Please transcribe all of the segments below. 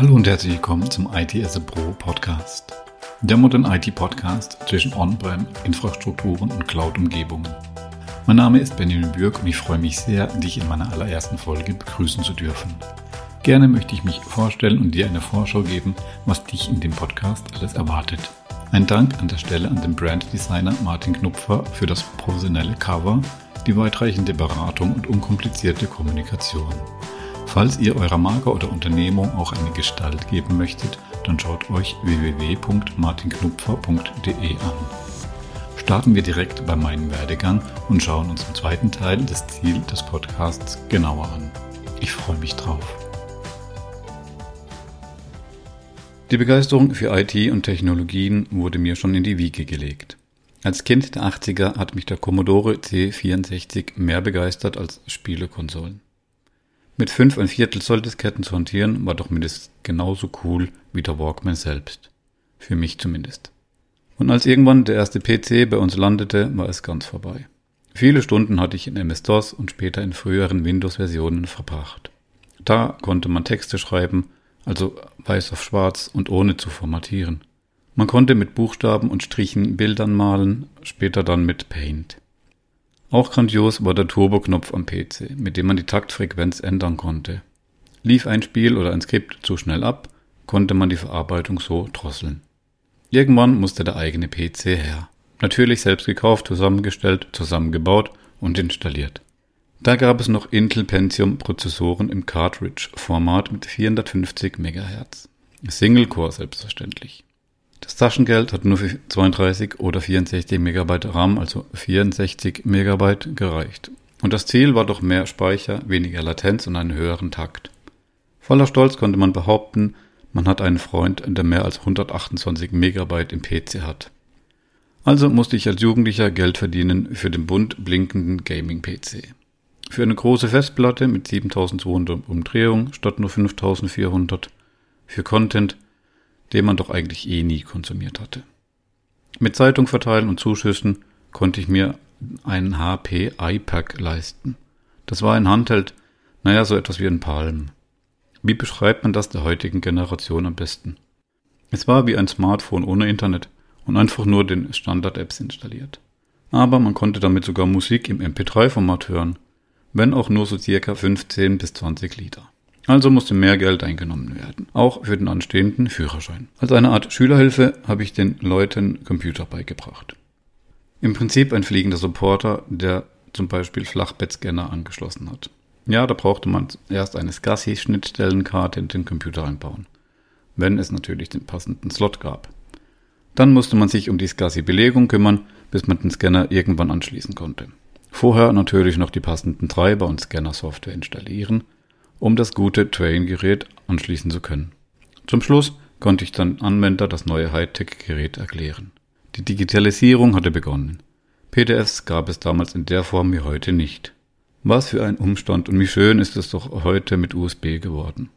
Hallo und herzlich willkommen zum IT as a Pro Podcast. Der Modern IT Podcast zwischen On-Prem, Infrastrukturen und Cloud-Umgebungen. Mein Name ist Benjamin Bürg und ich freue mich sehr, dich in meiner allerersten Folge begrüßen zu dürfen. Gerne möchte ich mich vorstellen und dir eine Vorschau geben, was dich in dem Podcast alles erwartet. Ein Dank an der Stelle an den Branddesigner Martin Knupfer für das professionelle Cover, die weitreichende Beratung und unkomplizierte Kommunikation. Falls ihr eurer Marke oder Unternehmung auch eine Gestalt geben möchtet, dann schaut euch www.martinknupfer.de an. Starten wir direkt bei meinem Werdegang und schauen uns im zweiten Teil das Ziel des Podcasts genauer an. Ich freue mich drauf. Die Begeisterung für IT und Technologien wurde mir schon in die Wiege gelegt. Als Kind der 80er hat mich der Commodore C64 mehr begeistert als Spielekonsolen. Mit fünf ein Viertel Zoll Disketten zu hantieren war doch mindestens genauso cool wie der Walkman selbst. Für mich zumindest. Und als irgendwann der erste PC bei uns landete, war es ganz vorbei. Viele Stunden hatte ich in MS-DOS und später in früheren Windows-Versionen verbracht. Da konnte man Texte schreiben, also weiß auf schwarz und ohne zu formatieren. Man konnte mit Buchstaben und Strichen Bildern malen, später dann mit Paint. Auch grandios war der Turbo-Knopf am PC, mit dem man die Taktfrequenz ändern konnte. Lief ein Spiel oder ein Skript zu schnell ab, konnte man die Verarbeitung so drosseln. Irgendwann musste der eigene PC her. Natürlich selbst gekauft, zusammengestellt, zusammengebaut und installiert. Da gab es noch Intel Pentium Prozessoren im Cartridge-Format mit 450 MHz. Single-Core selbstverständlich. Das Taschengeld hat nur für 32 oder 64 MB RAM, also 64 MB, gereicht. Und das Ziel war doch mehr Speicher, weniger Latenz und einen höheren Takt. Voller Stolz konnte man behaupten, man hat einen Freund, der mehr als 128 MB im PC hat. Also musste ich als Jugendlicher Geld verdienen für den bunt blinkenden Gaming-PC. Für eine große Festplatte mit 7200 Umdrehungen statt nur 5400. Für Content, den man doch eigentlich eh nie konsumiert hatte. Mit Zeitung verteilen und Zuschüssen konnte ich mir einen HP iPack leisten. Das war ein Handheld, naja, so etwas wie ein Palm. Wie beschreibt man das der heutigen Generation am besten? Es war wie ein Smartphone ohne Internet und einfach nur den Standard-Apps installiert. Aber man konnte damit sogar Musik im MP3-Format hören wenn auch nur so circa 15 bis 20 Liter. Also musste mehr Geld eingenommen werden, auch für den anstehenden Führerschein. Als eine Art Schülerhilfe habe ich den Leuten Computer beigebracht. Im Prinzip ein fliegender Supporter, der zum Beispiel Flachbettscanner angeschlossen hat. Ja, da brauchte man erst eine SCSI-Schnittstellenkarte in den Computer einbauen, wenn es natürlich den passenden Slot gab. Dann musste man sich um die SCSI-Belegung kümmern, bis man den Scanner irgendwann anschließen konnte. Vorher natürlich noch die passenden Treiber und Scanner-Software installieren, um das gute Train-Gerät anschließen zu können. Zum Schluss konnte ich dann Anwender das neue Hightech-Gerät erklären. Die Digitalisierung hatte begonnen. PDFs gab es damals in der Form wie heute nicht. Was für ein Umstand und wie schön ist es doch heute mit USB geworden.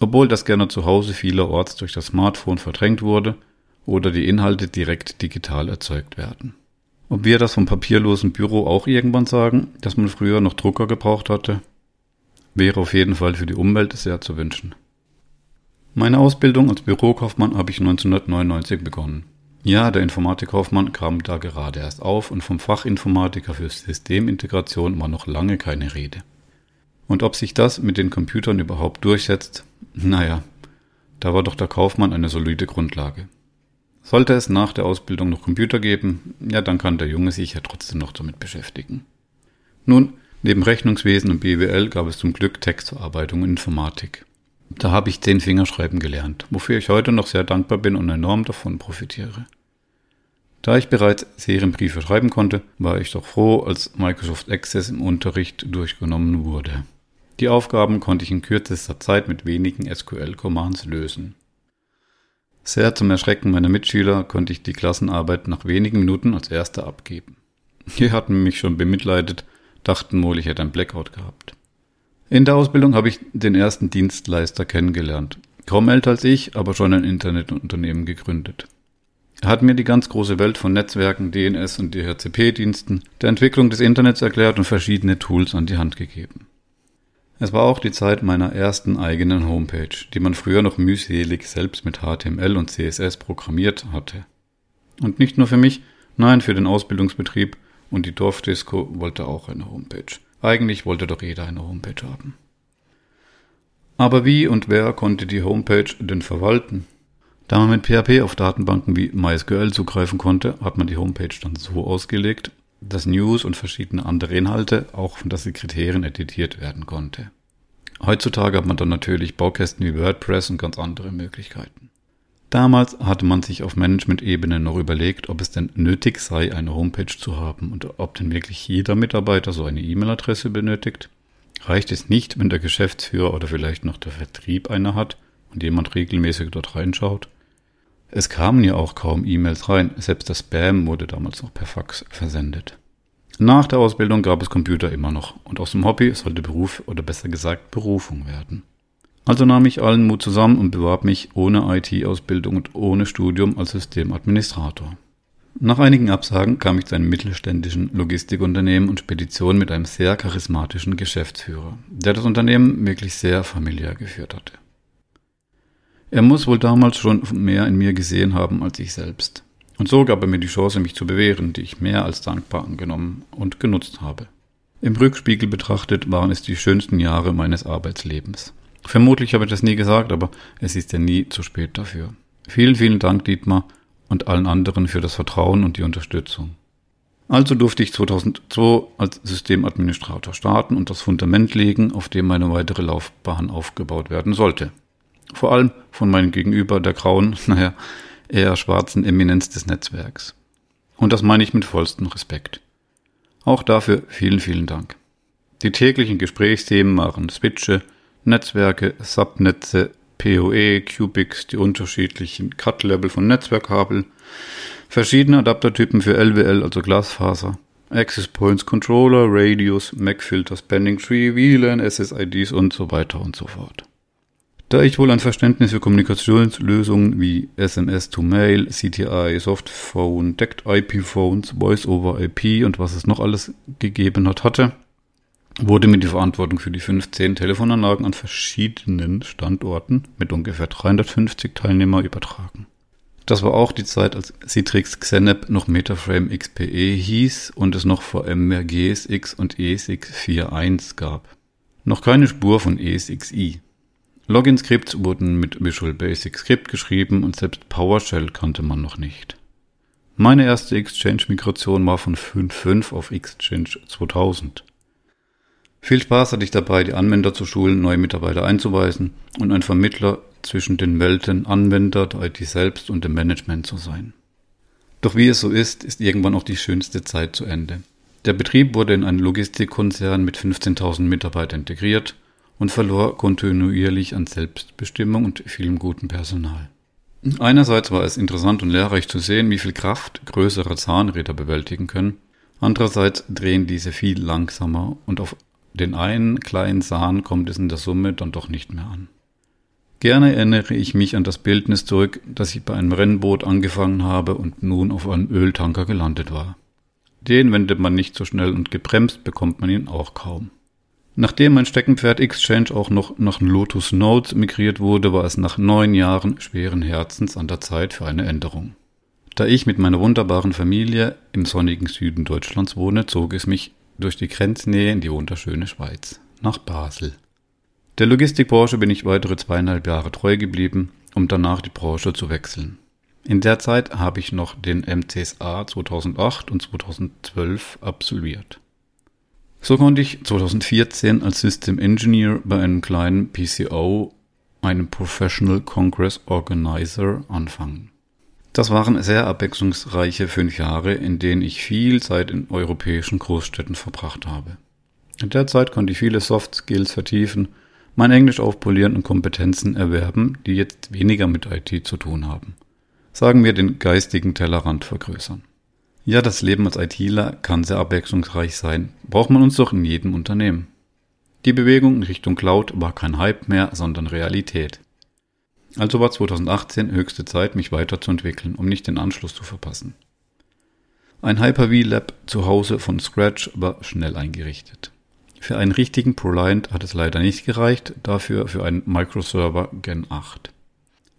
Obwohl das Scanner zu Hause vielerorts durch das Smartphone verdrängt wurde oder die Inhalte direkt digital erzeugt werden. Ob wir das vom papierlosen Büro auch irgendwann sagen, dass man früher noch Drucker gebraucht hatte, wäre auf jeden Fall für die Umwelt sehr zu wünschen. Meine Ausbildung als Bürokaufmann habe ich 1999 begonnen. Ja, der Informatikkaufmann kam da gerade erst auf und vom Fachinformatiker für Systemintegration war noch lange keine Rede. Und ob sich das mit den Computern überhaupt durchsetzt, naja, da war doch der Kaufmann eine solide Grundlage. Sollte es nach der Ausbildung noch Computer geben, ja, dann kann der Junge sich ja trotzdem noch damit beschäftigen. Nun, neben Rechnungswesen und BWL gab es zum Glück Textverarbeitung und Informatik. Da habe ich zehn Fingerschreiben gelernt, wofür ich heute noch sehr dankbar bin und enorm davon profitiere. Da ich bereits Serienbriefe schreiben konnte, war ich doch froh, als Microsoft Access im Unterricht durchgenommen wurde. Die Aufgaben konnte ich in kürzester Zeit mit wenigen SQL-Commands lösen. Sehr zum Erschrecken meiner Mitschüler konnte ich die Klassenarbeit nach wenigen Minuten als erster abgeben. Die hatten mich schon bemitleidet, dachten wohl, ich hätte ein Blackout gehabt. In der Ausbildung habe ich den ersten Dienstleister kennengelernt. Kaum älter als ich, aber schon ein Internetunternehmen gegründet. Er hat mir die ganz große Welt von Netzwerken, DNS und DHCP-Diensten, der Entwicklung des Internets erklärt und verschiedene Tools an die Hand gegeben. Es war auch die Zeit meiner ersten eigenen Homepage, die man früher noch mühselig selbst mit HTML und CSS programmiert hatte. Und nicht nur für mich, nein, für den Ausbildungsbetrieb und die Dorfdisco wollte auch eine Homepage. Eigentlich wollte doch jeder eine Homepage haben. Aber wie und wer konnte die Homepage denn verwalten? Da man mit PHP auf Datenbanken wie MySQL zugreifen konnte, hat man die Homepage dann so ausgelegt, dass News und verschiedene andere Inhalte auch von der Sekretärin editiert werden konnte. Heutzutage hat man dann natürlich Baukästen wie WordPress und ganz andere Möglichkeiten. Damals hatte man sich auf Management-Ebene noch überlegt, ob es denn nötig sei, eine Homepage zu haben und ob denn wirklich jeder Mitarbeiter so eine E-Mail-Adresse benötigt. Reicht es nicht, wenn der Geschäftsführer oder vielleicht noch der Vertrieb eine hat und jemand regelmäßig dort reinschaut? Es kamen ja auch kaum E-Mails rein, selbst das Spam wurde damals noch per Fax versendet. Nach der Ausbildung gab es Computer immer noch und aus dem Hobby sollte Beruf oder besser gesagt Berufung werden. Also nahm ich allen Mut zusammen und bewarb mich ohne IT-Ausbildung und ohne Studium als Systemadministrator. Nach einigen Absagen kam ich zu einem mittelständischen Logistikunternehmen und Spedition mit einem sehr charismatischen Geschäftsführer, der das Unternehmen wirklich sehr familiär geführt hatte. Er muss wohl damals schon mehr in mir gesehen haben als ich selbst. Und so gab er mir die Chance, mich zu bewähren, die ich mehr als dankbar angenommen und genutzt habe. Im Rückspiegel betrachtet waren es die schönsten Jahre meines Arbeitslebens. Vermutlich habe ich das nie gesagt, aber es ist ja nie zu spät dafür. Vielen, vielen Dank, Dietmar, und allen anderen für das Vertrauen und die Unterstützung. Also durfte ich 2002 als Systemadministrator starten und das Fundament legen, auf dem meine weitere Laufbahn aufgebaut werden sollte. Vor allem von meinem Gegenüber der grauen, naja, eher schwarzen Eminenz des Netzwerks. Und das meine ich mit vollstem Respekt. Auch dafür vielen, vielen Dank. Die täglichen Gesprächsthemen waren Switche, Netzwerke, Subnetze, PoE, Cubics, die unterschiedlichen Cut-Level von Netzwerkkabel, verschiedene Adaptertypen für LWL, also Glasfaser, Access Points Controller, Radios, MAC-Filter, Spanning Tree, WLAN, SSIDs und so weiter und so fort. Da ich wohl ein Verständnis für Kommunikationslösungen wie SMS to Mail, CTI, Softphone, Decked IP Phones, Voice over IP und was es noch alles gegeben hat, hatte, wurde mir die Verantwortung für die 15 Telefonanlagen an verschiedenen Standorten mit ungefähr 350 Teilnehmer übertragen. Das war auch die Zeit, als Citrix Xenep noch Metaframe XPE hieß und es noch vor VMware GSX und ESX 4.1 gab. Noch keine Spur von ESXi. Login-Skripts wurden mit Visual Basic Script geschrieben und selbst PowerShell kannte man noch nicht. Meine erste Exchange-Migration war von 5.5 auf Exchange 2000. Viel Spaß hatte ich dabei, die Anwender zu schulen, neue Mitarbeiter einzuweisen und ein Vermittler zwischen den Welten Anwender, der IT selbst und dem Management zu sein. Doch wie es so ist, ist irgendwann auch die schönste Zeit zu Ende. Der Betrieb wurde in einen Logistikkonzern mit 15.000 Mitarbeitern integriert und verlor kontinuierlich an Selbstbestimmung und vielem guten Personal. Einerseits war es interessant und lehrreich zu sehen, wie viel Kraft größere Zahnräder bewältigen können. Andererseits drehen diese viel langsamer und auf den einen kleinen Sahn kommt es in der Summe dann doch nicht mehr an. Gerne erinnere ich mich an das Bildnis zurück, dass ich bei einem Rennboot angefangen habe und nun auf einem Öltanker gelandet war. Den wendet man nicht so schnell und gebremst bekommt man ihn auch kaum. Nachdem mein Steckenpferd Exchange auch noch nach Lotus Notes migriert wurde, war es nach neun Jahren schweren Herzens an der Zeit für eine Änderung. Da ich mit meiner wunderbaren Familie im sonnigen Süden Deutschlands wohne, zog es mich durch die Grenznähe in die wunderschöne Schweiz, nach Basel. Der Logistikbranche bin ich weitere zweieinhalb Jahre treu geblieben, um danach die Branche zu wechseln. In der Zeit habe ich noch den MCSA 2008 und 2012 absolviert. So konnte ich 2014 als System Engineer bei einem kleinen PCO, einem Professional Congress Organizer, anfangen. Das waren sehr abwechslungsreiche fünf Jahre, in denen ich viel Zeit in europäischen Großstädten verbracht habe. In der Zeit konnte ich viele Soft Skills vertiefen, mein Englisch aufpolieren und Kompetenzen erwerben, die jetzt weniger mit IT zu tun haben. Sagen wir den geistigen Tellerrand vergrößern. Ja, das Leben als ITler kann sehr abwechslungsreich sein, braucht man uns doch in jedem Unternehmen. Die Bewegung in Richtung Cloud war kein Hype mehr, sondern Realität. Also war 2018 höchste Zeit, mich weiterzuentwickeln, um nicht den Anschluss zu verpassen. Ein Hyper-V Lab zu Hause von Scratch war schnell eingerichtet. Für einen richtigen ProLiant hat es leider nicht gereicht, dafür für einen Microserver Gen 8.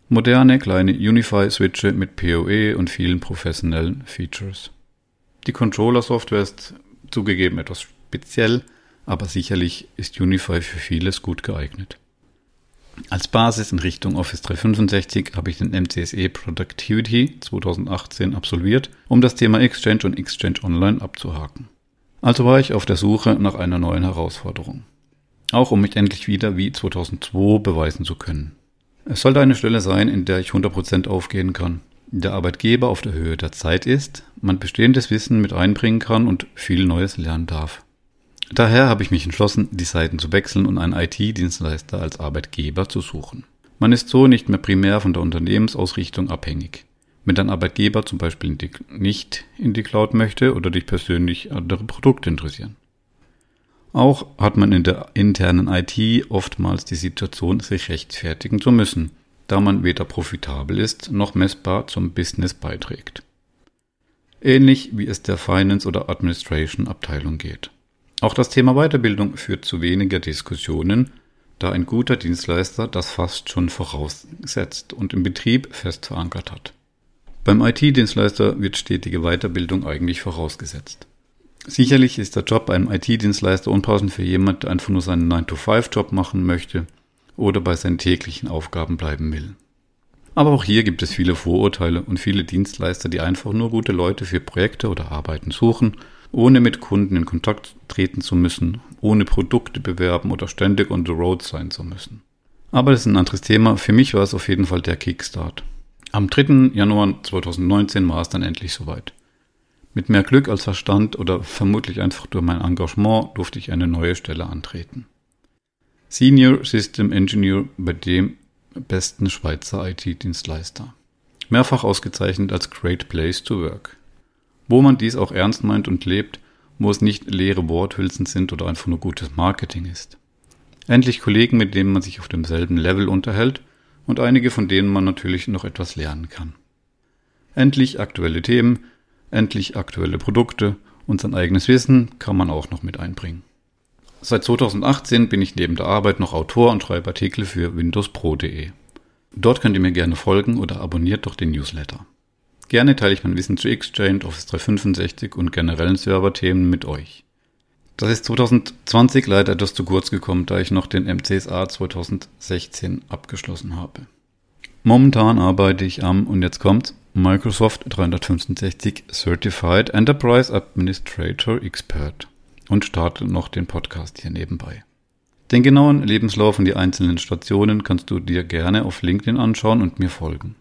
Moderne kleine Unify-Switche mit PoE und vielen professionellen Features. Die Controller-Software ist zugegeben etwas speziell, aber sicherlich ist Unify für vieles gut geeignet. Als Basis in Richtung Office 365 habe ich den MCSE Productivity 2018 absolviert, um das Thema Exchange und Exchange Online abzuhaken. Also war ich auf der Suche nach einer neuen Herausforderung. Auch um mich endlich wieder wie 2002 beweisen zu können. Es sollte eine Stelle sein, in der ich 100% aufgehen kann, der Arbeitgeber auf der Höhe der Zeit ist, man bestehendes Wissen mit einbringen kann und viel Neues lernen darf. Daher habe ich mich entschlossen, die Seiten zu wechseln und einen IT-Dienstleister als Arbeitgeber zu suchen. Man ist so nicht mehr primär von der Unternehmensausrichtung abhängig. Wenn dein Arbeitgeber zum Beispiel nicht in die Cloud möchte oder dich persönlich andere Produkte interessieren. Auch hat man in der internen IT oftmals die Situation, sich rechtfertigen zu müssen, da man weder profitabel ist noch messbar zum Business beiträgt. Ähnlich wie es der Finance- oder Administration-Abteilung geht. Auch das Thema Weiterbildung führt zu weniger Diskussionen, da ein guter Dienstleister das fast schon voraussetzt und im Betrieb fest verankert hat. Beim IT-Dienstleister wird stetige Weiterbildung eigentlich vorausgesetzt. Sicherlich ist der Job einem IT-Dienstleister unpassend für jemand, der einfach nur seinen 9-to-5-Job machen möchte oder bei seinen täglichen Aufgaben bleiben will. Aber auch hier gibt es viele Vorurteile und viele Dienstleister, die einfach nur gute Leute für Projekte oder Arbeiten suchen, ohne mit Kunden in Kontakt treten zu müssen, ohne Produkte bewerben oder ständig on the road sein zu müssen. Aber das ist ein anderes Thema. Für mich war es auf jeden Fall der Kickstart. Am 3. Januar 2019 war es dann endlich soweit. Mit mehr Glück als Verstand oder vermutlich einfach durch mein Engagement durfte ich eine neue Stelle antreten. Senior System Engineer bei dem besten Schweizer IT-Dienstleister. Mehrfach ausgezeichnet als Great Place to Work. Wo man dies auch ernst meint und lebt, wo es nicht leere Worthülsen sind oder einfach nur gutes Marketing ist. Endlich Kollegen, mit denen man sich auf demselben Level unterhält und einige von denen man natürlich noch etwas lernen kann. Endlich aktuelle Themen, endlich aktuelle Produkte und sein eigenes Wissen kann man auch noch mit einbringen. Seit 2018 bin ich neben der Arbeit noch Autor und schreibe Artikel für windowspro.de. Dort könnt ihr mir gerne folgen oder abonniert doch den Newsletter. Gerne teile ich mein Wissen zu Exchange, Office 365 und generellen Serverthemen mit euch. Das ist 2020 leider etwas zu kurz gekommen, da ich noch den MCSA 2016 abgeschlossen habe. Momentan arbeite ich am, und jetzt kommt, Microsoft 365 Certified Enterprise Administrator Expert und starte noch den Podcast hier nebenbei. Den genauen Lebenslauf und die einzelnen Stationen kannst du dir gerne auf LinkedIn anschauen und mir folgen.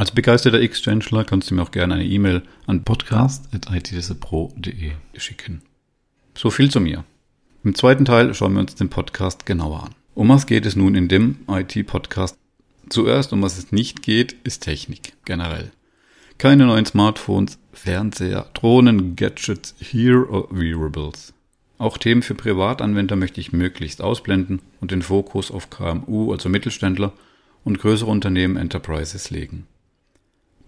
Als begeisterter Exchangeler kannst du mir auch gerne eine E-Mail an podcast.itdesepro.de schicken. So viel zu mir. Im zweiten Teil schauen wir uns den Podcast genauer an. Um was geht es nun in dem IT-Podcast? Zuerst, um was es nicht geht, ist Technik generell. Keine neuen Smartphones, Fernseher, Drohnen, Gadgets, Here or Wearables. Auch Themen für Privatanwender möchte ich möglichst ausblenden und den Fokus auf KMU, also Mittelständler, und größere Unternehmen Enterprises legen.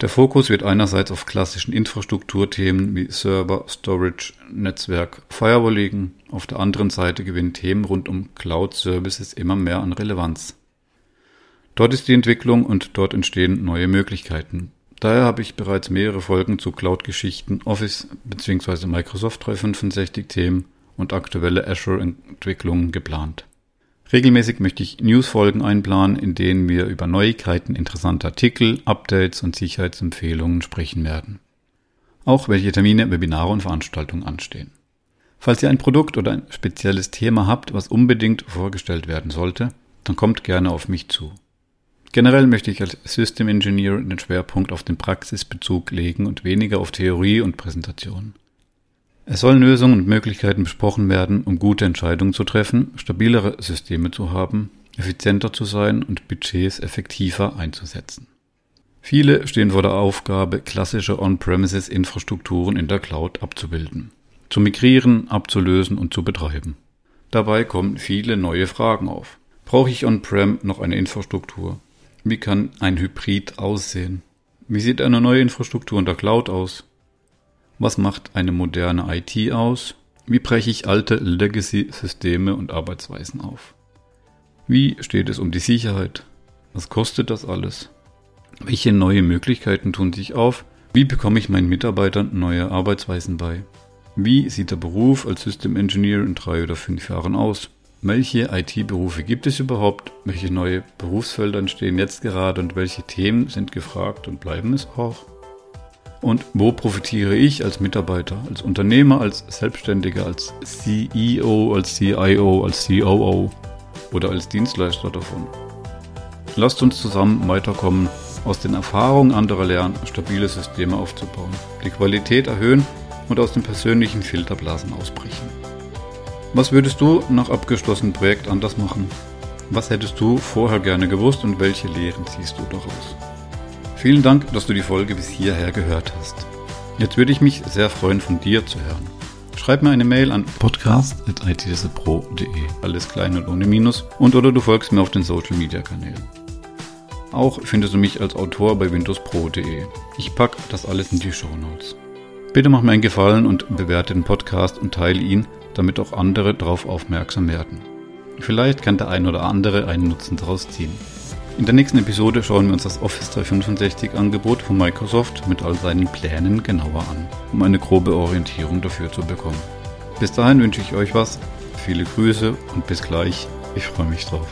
Der Fokus wird einerseits auf klassischen Infrastrukturthemen wie Server, Storage, Netzwerk, Firewall liegen, auf der anderen Seite gewinnen Themen rund um Cloud Services immer mehr an Relevanz. Dort ist die Entwicklung und dort entstehen neue Möglichkeiten. Daher habe ich bereits mehrere Folgen zu Cloud-Geschichten, Office bzw. Microsoft 365 Themen und aktuelle Azure-Entwicklungen geplant. Regelmäßig möchte ich Newsfolgen einplanen, in denen wir über Neuigkeiten, interessante Artikel, Updates und Sicherheitsempfehlungen sprechen werden. Auch welche Termine, Webinare und Veranstaltungen anstehen. Falls ihr ein Produkt oder ein spezielles Thema habt, was unbedingt vorgestellt werden sollte, dann kommt gerne auf mich zu. Generell möchte ich als System Engineer den Schwerpunkt auf den Praxisbezug legen und weniger auf Theorie und Präsentation. Es sollen Lösungen und Möglichkeiten besprochen werden, um gute Entscheidungen zu treffen, stabilere Systeme zu haben, effizienter zu sein und Budgets effektiver einzusetzen. Viele stehen vor der Aufgabe, klassische On-Premises-Infrastrukturen in der Cloud abzubilden, zu migrieren, abzulösen und zu betreiben. Dabei kommen viele neue Fragen auf. Brauche ich On-Prem noch eine Infrastruktur? Wie kann ein Hybrid aussehen? Wie sieht eine neue Infrastruktur in der Cloud aus? Was macht eine moderne IT aus? Wie breche ich alte Legacy-Systeme und Arbeitsweisen auf? Wie steht es um die Sicherheit? Was kostet das alles? Welche neue Möglichkeiten tun sich auf? Wie bekomme ich meinen Mitarbeitern neue Arbeitsweisen bei? Wie sieht der Beruf als System Engineer in drei oder fünf Jahren aus? Welche IT-Berufe gibt es überhaupt? Welche neue Berufsfelder entstehen jetzt gerade und welche Themen sind gefragt und bleiben es auch? Und wo profitiere ich als Mitarbeiter, als Unternehmer, als Selbstständiger, als CEO, als CIO, als COO oder als Dienstleister davon? Lasst uns zusammen weiterkommen, aus den Erfahrungen anderer lernen, stabile Systeme aufzubauen, die Qualität erhöhen und aus den persönlichen Filterblasen ausbrechen. Was würdest du nach abgeschlossenem Projekt anders machen? Was hättest du vorher gerne gewusst und welche Lehren ziehst du daraus? Vielen Dank, dass du die Folge bis hierher gehört hast. Jetzt würde ich mich sehr freuen, von dir zu hören. Schreib mir eine Mail an podcast.itspro.de, alles klein und ohne Minus, und oder du folgst mir auf den Social Media Kanälen. Auch findest du mich als Autor bei windowspro.de. Ich packe das alles in die Show Notes. Bitte mach mir einen Gefallen und bewerte den Podcast und teile ihn, damit auch andere darauf aufmerksam werden. Vielleicht kann der ein oder andere einen Nutzen daraus ziehen. In der nächsten Episode schauen wir uns das Office 365 Angebot von Microsoft mit all seinen Plänen genauer an, um eine grobe Orientierung dafür zu bekommen. Bis dahin wünsche ich euch was, viele Grüße und bis gleich. Ich freue mich drauf.